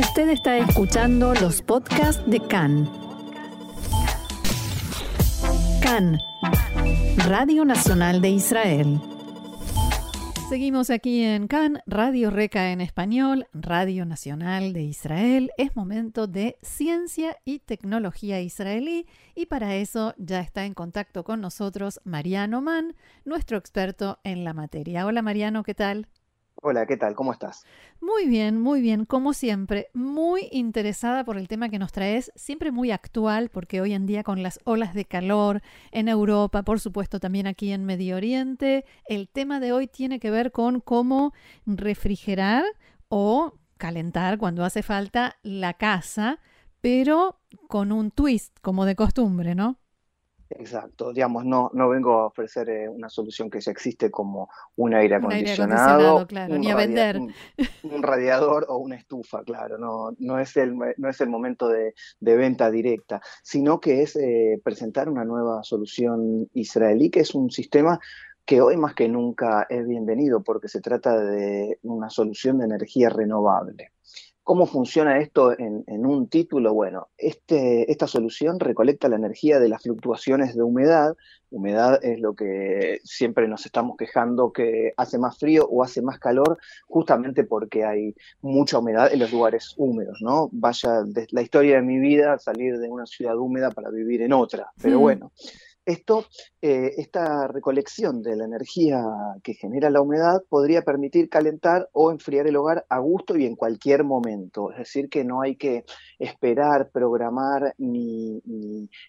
Usted está escuchando los podcasts de CAN. CAN, Radio Nacional de Israel. Seguimos aquí en CAN, Radio Reca en español, Radio Nacional de Israel. Es momento de ciencia y tecnología israelí y para eso ya está en contacto con nosotros Mariano Mann, nuestro experto en la materia. Hola Mariano, ¿qué tal? Hola, ¿qué tal? ¿Cómo estás? Muy bien, muy bien, como siempre, muy interesada por el tema que nos traes, siempre muy actual, porque hoy en día con las olas de calor en Europa, por supuesto también aquí en Medio Oriente, el tema de hoy tiene que ver con cómo refrigerar o calentar cuando hace falta la casa, pero con un twist, como de costumbre, ¿no? Exacto, digamos, no, no vengo a ofrecer eh, una solución que ya existe como un aire acondicionado, claro, ni a vender. Un, radiador o una estufa, claro, no, no, es, el, no es el momento de, venta directa, sino que es eh, presentar una nueva solución israelí, que es un sistema que hoy más que nunca es bienvenido porque se trata de una solución de energía renovable. ¿Cómo funciona esto en, un título? Bueno, este, esta solución recolecta la energía de las fluctuaciones de humedad. Humedad es lo que siempre nos estamos quejando que hace más frío o hace más calor, justamente porque hay mucha humedad en los lugares húmedos, ¿no? Vaya, de la historia de mi vida, salir de una ciudad húmeda para vivir en otra. Pero mm. bueno, esto, eh, esta recolección de la energía que genera la humedad podría permitir calentar o enfriar el hogar a gusto y en cualquier momento. Es decir, que no hay que esperar, programar ni,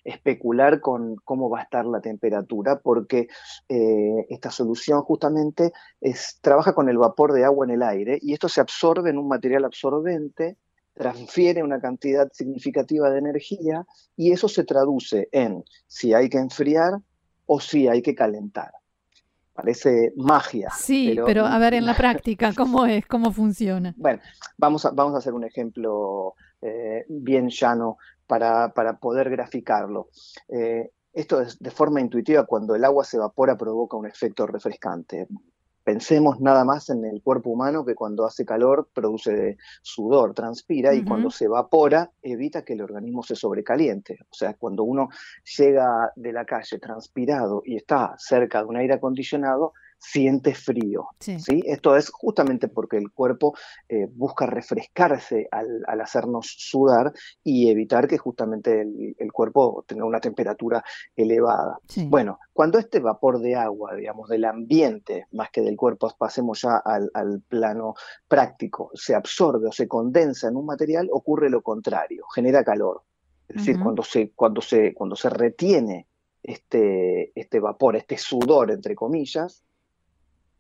especular con cómo va a estar la temperatura, porque eh, esta solución justamente es, trabaja con el vapor de agua en el aire y esto se absorbe en un material absorbente transfiere una cantidad significativa de energía y eso se traduce en si hay que enfriar o si hay que calentar. Parece magia. Sí, pero, a ver en la práctica, ¿cómo es? ¿Cómo funciona? Bueno, vamos a, vamos a hacer un ejemplo eh, bien llano para, para poder graficarlo. Eh, esto es de forma intuitiva, cuando el agua se evapora provoca un efecto refrescante. Pensemos nada más en el cuerpo humano que cuando hace calor produce sudor, transpira y cuando se evapora evita que el organismo se sobrecaliente. O sea, cuando uno llega de la calle transpirado y está cerca de un aire acondicionado, siente frío. Sí. Esto es justamente porque el cuerpo eh, busca refrescarse al, hacernos sudar y evitar que justamente el, cuerpo tenga una temperatura elevada. Bueno, cuando este vapor de agua, digamos, del ambiente, más que del cuerpo, pasemos ya al, plano práctico, se absorbe o se condensa en un material, ocurre lo contrario, genera calor. Es decir, cuando, se, cuando, se, cuando se retiene este, este vapor, este sudor, entre comillas,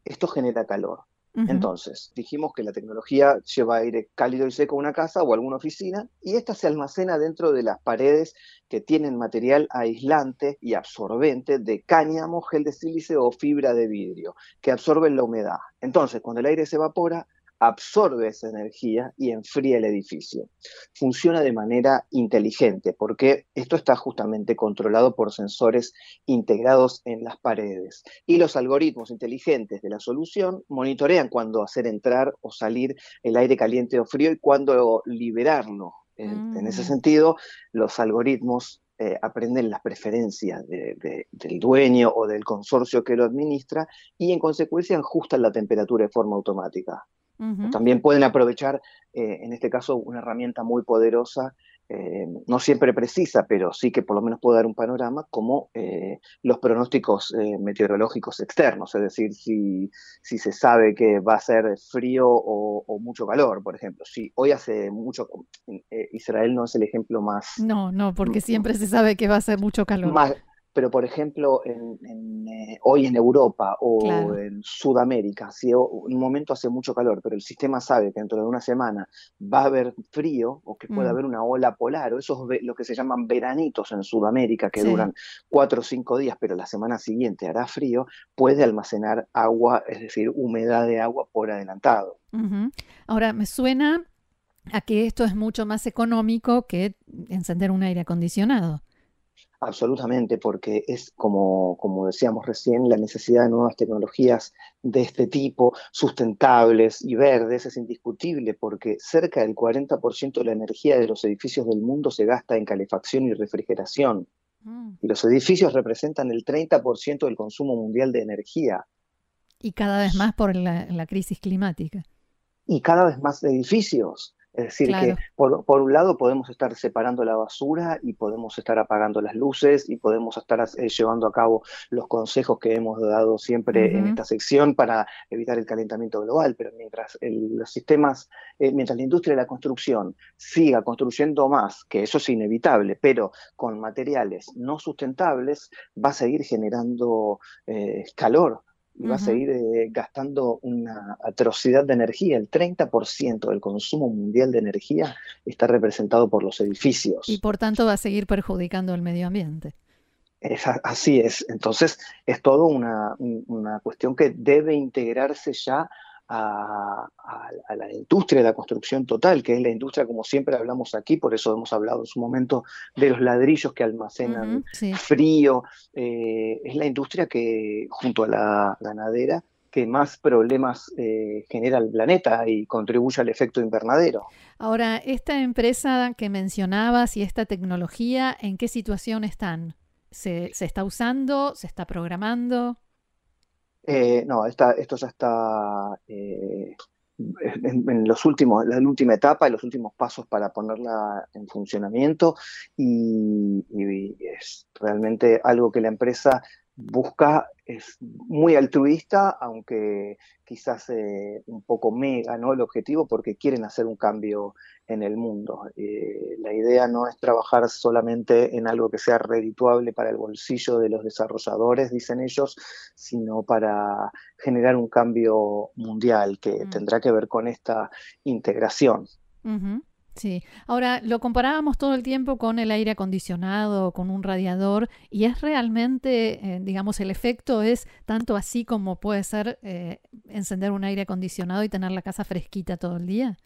esto genera calor. Entonces, dijimos que la tecnología lleva aire cálido y seco a una casa o alguna oficina y esta se almacena dentro de las paredes que tienen material aislante y absorbente de cáñamo, gel de sílice o fibra de vidrio que absorben la humedad. Entonces, cuando el aire se evapora, absorbe esa energía y enfría el edificio. Funciona de manera inteligente porque esto está justamente controlado por sensores integrados en las paredes. Y los algoritmos inteligentes de la solución monitorean cuándo hacer entrar o salir el aire caliente o frío y cuándo liberarlo. En, ese mm. sentido, los algoritmos eh, aprenden las preferencias del dueño o del consorcio que lo administra y en consecuencia ajustan la temperatura de forma automática. También pueden aprovechar, eh, en este caso, una herramienta muy poderosa, eh, no siempre precisa, pero sí que por lo menos puede dar un panorama, como eh, los pronósticos meteorológicos externos, es decir, si, si, se sabe que va a ser frío o, mucho calor, por ejemplo. Si hoy hace mucho, Israel no es el ejemplo más... No, no, porque siempre se sabe que va a ser mucho calor pero por ejemplo en, eh, hoy en Europa o en Sudamérica, si un momento hace mucho calor, pero el sistema sabe que dentro de una semana va a haber frío o que puede mm. haber una ola polar, o esos lo que se llaman veranitos en Sudamérica que duran cuatro o cinco días, pero la semana siguiente hará frío, puede almacenar agua, es decir, humedad de agua por adelantado. Ahora, me suena a que esto es mucho más económico que encender un aire acondicionado. Absolutamente, porque es como, como decíamos recién, la necesidad de nuevas tecnologías de este tipo, sustentables y verdes, es indiscutible, porque cerca del 40% de la energía de los edificios del mundo se gasta en calefacción y refrigeración. Mm. Y los edificios representan el 30% del consumo mundial de energía. Y cada vez más por la crisis climática. Y cada vez más edificios. Es decir, que por, un lado podemos estar separando la basura y podemos estar apagando las luces y podemos estar eh, llevando a cabo los consejos que hemos dado siempre en esta sección para evitar el calentamiento global, pero mientras los sistemas, eh, mientras la industria de la construcción siga construyendo más, que eso es inevitable, pero con materiales no sustentables, va a seguir generando eh, calor y va a seguir eh, gastando una atrocidad de energía. El 30% del consumo mundial de energía está representado por los edificios. Y por tanto va a seguir perjudicando el medio ambiente. así es. Entonces es todo una, una cuestión que debe integrarse ya a, la industria de la construcción total, que es la industria, como siempre hablamos aquí, por eso hemos hablado en su momento de los ladrillos que almacenan frío, eh, es la industria que, junto a la ganadera, que más problemas eh, genera el planeta y contribuye al efecto invernadero. Ahora, esta empresa que mencionabas y esta tecnología, ¿en qué situación están? ¿Se, se está usando? ¿Se está programando? Eh, no, esto ya está eh, en, los últimos, la última etapa y los últimos pasos para ponerla en funcionamiento. Y, es realmente algo que la empresa busca, es muy altruista, aunque quizás eh, un poco mega, ¿no? El objetivo, porque quieren hacer un cambio en el mundo. Eh, la idea no es trabajar solamente en algo que sea redituable para el bolsillo de los desarrolladores, dicen ellos, sino para generar un cambio mundial que mm. tendrá que ver con esta integración. Sí, ahora lo comparábamos todo el tiempo con el aire acondicionado, con un radiador, y es realmente, eh, digamos, el efecto es tanto así como puede ser eh, encender un aire acondicionado y tener la casa fresquita todo el día.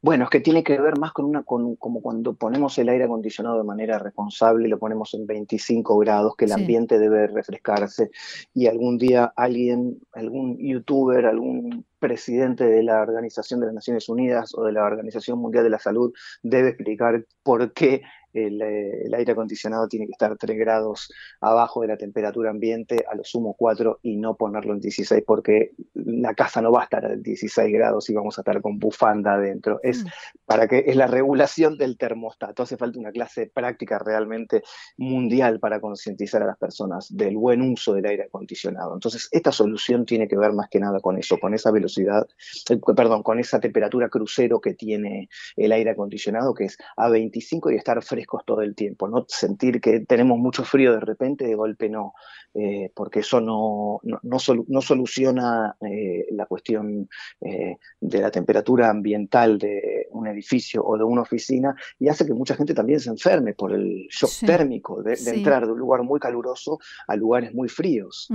Bueno, es que tiene que ver más con una, con, como cuando ponemos el aire acondicionado de manera responsable, lo ponemos en 25 grados, que el ambiente debe refrescarse y algún día alguien, algún youtuber, algún presidente de la Organización de las Naciones Unidas o de la Organización Mundial de la Salud debe explicar por qué eh, el, aire acondicionado tiene que estar 3 grados abajo de la temperatura ambiente, a lo sumo 4, y no ponerlo en 16, porque la casa no va a estar a 16 grados y vamos a estar con bufanda adentro. Es mm. para que es la regulación del termostato. Hace falta una clase práctica realmente mundial para concientizar a las personas del buen uso del aire acondicionado. Entonces, esta solución tiene que ver más que nada con eso, con esa velocidad, eh, perdón, con esa temperatura crucero que tiene el aire acondicionado, que es a 25 y estar fresco todo el tiempo, no sentir que tenemos mucho frío de repente, de golpe no, eh, porque eso no, no, soluciona eh, la cuestión eh, de la temperatura ambiental de un edificio o de una oficina y hace que mucha gente también se enferme por el shock térmico de, entrar de un lugar muy caluroso a lugares muy fríos.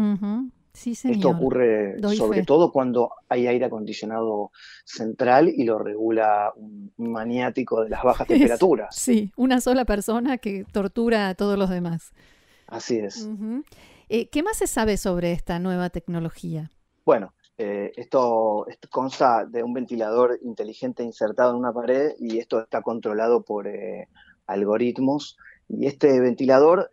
Esto ocurre sobre todo cuando hay aire acondicionado central y lo regula un maniático de las bajas temperaturas. Sí, una sola persona que tortura a todos los demás. Así es. Eh, ¿Qué más se sabe sobre esta nueva tecnología? Bueno, eh, esto, consta de un ventilador inteligente insertado en una pared y esto está controlado por eh, algoritmos. Y este ventilador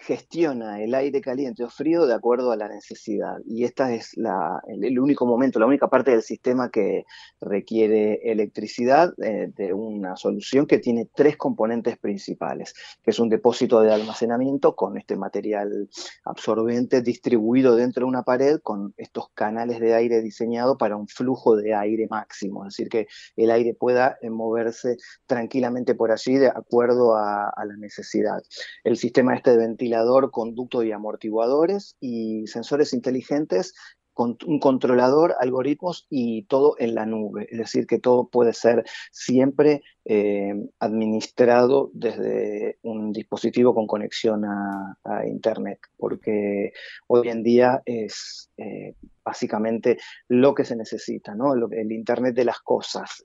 gestiona el aire caliente o frío de acuerdo a la necesidad. Y esta es la, el, único momento, la única parte del sistema que requiere electricidad eh, de una solución que tiene tres componentes principales, que es un depósito de almacenamiento con este material absorbente distribuido dentro de una pared con estos canales de aire diseñado para un flujo de aire máximo, es decir, que el aire pueda eh, moverse tranquilamente por allí de acuerdo a, a la necesidad. El sistema este de ventilación conducto y amortiguadores y sensores inteligentes con un controlador, algoritmos y todo en la nube. Es decir, que todo puede ser siempre eh, administrado desde un dispositivo con conexión a, Internet, porque hoy en día es eh, básicamente lo que se necesita, ¿no? el Internet de las cosas,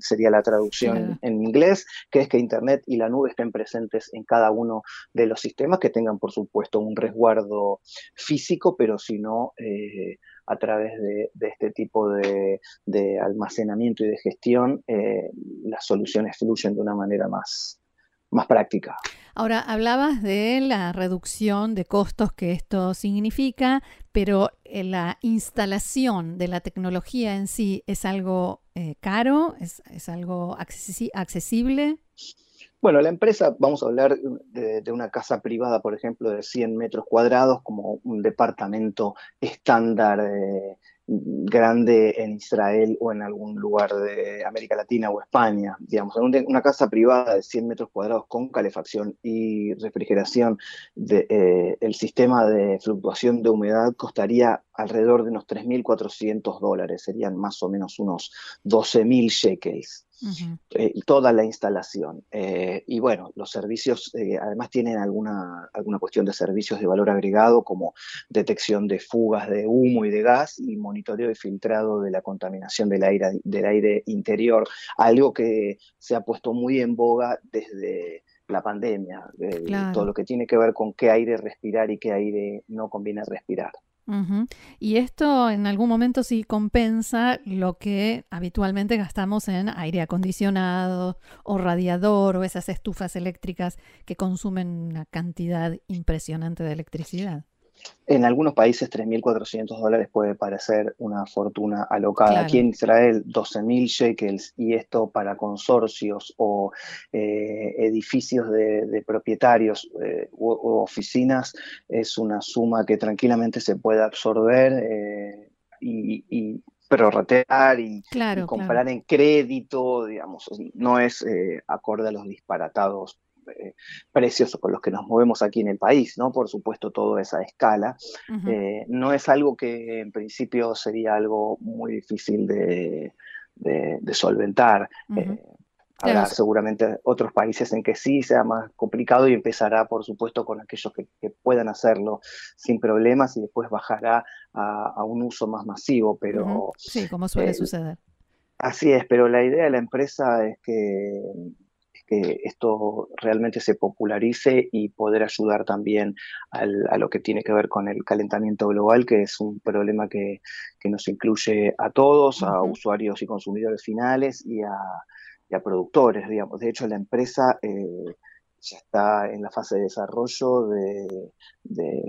sería la traducción en inglés, que es que Internet y la nube estén presentes en cada uno de los sistemas, que tengan, por supuesto, un resguardo físico, pero si no... Eh, a través de, este tipo de, almacenamiento y de gestión, eh, las soluciones fluyen de una manera más, más práctica. Ahora, hablabas de la reducción de costos que esto significa, pero eh, la instalación de la tecnología en sí es algo eh, caro, es, es algo accesible. Bueno, la empresa, vamos a hablar de, una casa privada, por ejemplo, de 100 metros cuadrados, como un departamento estándar eh, grande en Israel o en algún lugar de América Latina o España. Digamos, una casa privada de 100 metros cuadrados con calefacción y refrigeración, de, eh, el sistema de fluctuación de humedad costaría alrededor de unos 3.400 dólares, serían más o menos unos 12.000 shekels. Eh, toda la instalación. Eh, y bueno, los servicios eh, además tienen alguna, alguna cuestión de servicios de valor agregado como detección de fugas de humo y de gas y monitoreo y filtrado de la contaminación del aire, del aire interior, algo que se ha puesto muy en boga desde la pandemia, todo lo que tiene que ver con qué aire respirar y qué aire no conviene respirar. Y esto en algún momento sí compensa lo que habitualmente gastamos en aire acondicionado o radiador o esas estufas eléctricas que consumen una cantidad impresionante de electricidad. En algunos países 3.400 dólares puede parecer una fortuna alocada. Aquí en Israel 12.000 shekels. Y esto para consorcios o eh, edificios de, propietarios eh, u, oficinas es una suma que tranquilamente se puede absorber eh, y, prorratear y, comprar en crédito, digamos, no es acorde a los disparatados eh, precios con los que nos movemos aquí en el país, ¿no? Por supuesto, todo esa escala. Eh, no es algo que en principio sería algo muy difícil de, solventar. Eh, habrá seguramente otros países en que sí sea más complicado y empezará, por supuesto, con aquellos que, puedan hacerlo sin problemas y después bajará a, un uso más masivo, pero... Sí, como suele suceder. Así es, pero la idea de la empresa es que que esto realmente se popularice y poder ayudar también a lo que tiene que ver con el calentamiento global, que es un problema que, nos incluye a todos, a usuarios y consumidores finales y a, productores, digamos. De hecho, la empresa... Eh, ya está en la fase de desarrollo de,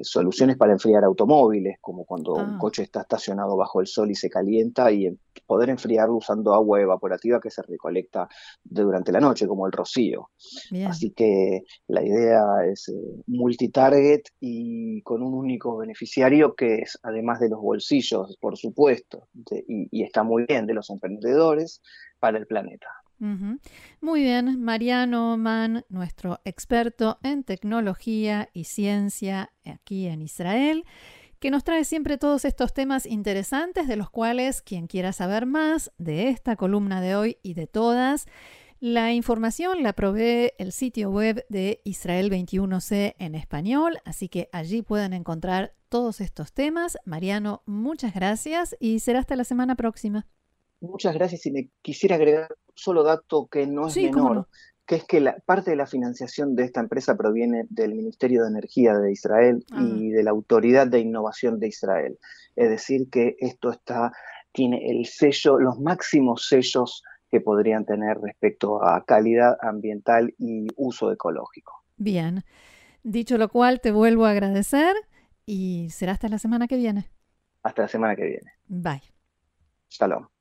soluciones para enfriar automóviles, como cuando un ah. coche está estacionado bajo el sol y se calienta y poder enfriarlo usando agua evaporativa que se recolecta durante la noche, como el rocío. Así que la idea es eh, multitarget y con un único beneficiario que es, además de los bolsillos, por supuesto, y está muy bien, de los emprendedores para el planeta. Muy bien, Mariano Mann, nuestro experto en tecnología y ciencia aquí en Israel, que nos trae siempre todos estos temas interesantes de los cuales quien quiera saber más de esta columna de hoy y de todas, la información la provee el sitio web de Israel 21C en español, así que allí pueden encontrar todos estos temas. Mariano, muchas gracias y será hasta la semana próxima. Muchas gracias y me quisiera agregar solo dato que no es menor, que es que la, parte de la financiación de esta empresa proviene del Ministerio de Energía de Israel y ah. de la Autoridad de Innovación de Israel. Es decir, que esto está, tiene el sello, los máximos sellos que podrían tener respecto a calidad ambiental y uso ecológico. Bien, dicho lo cual, te vuelvo a agradecer y será hasta la semana que viene. Hasta la semana que viene. Bye. Shalom.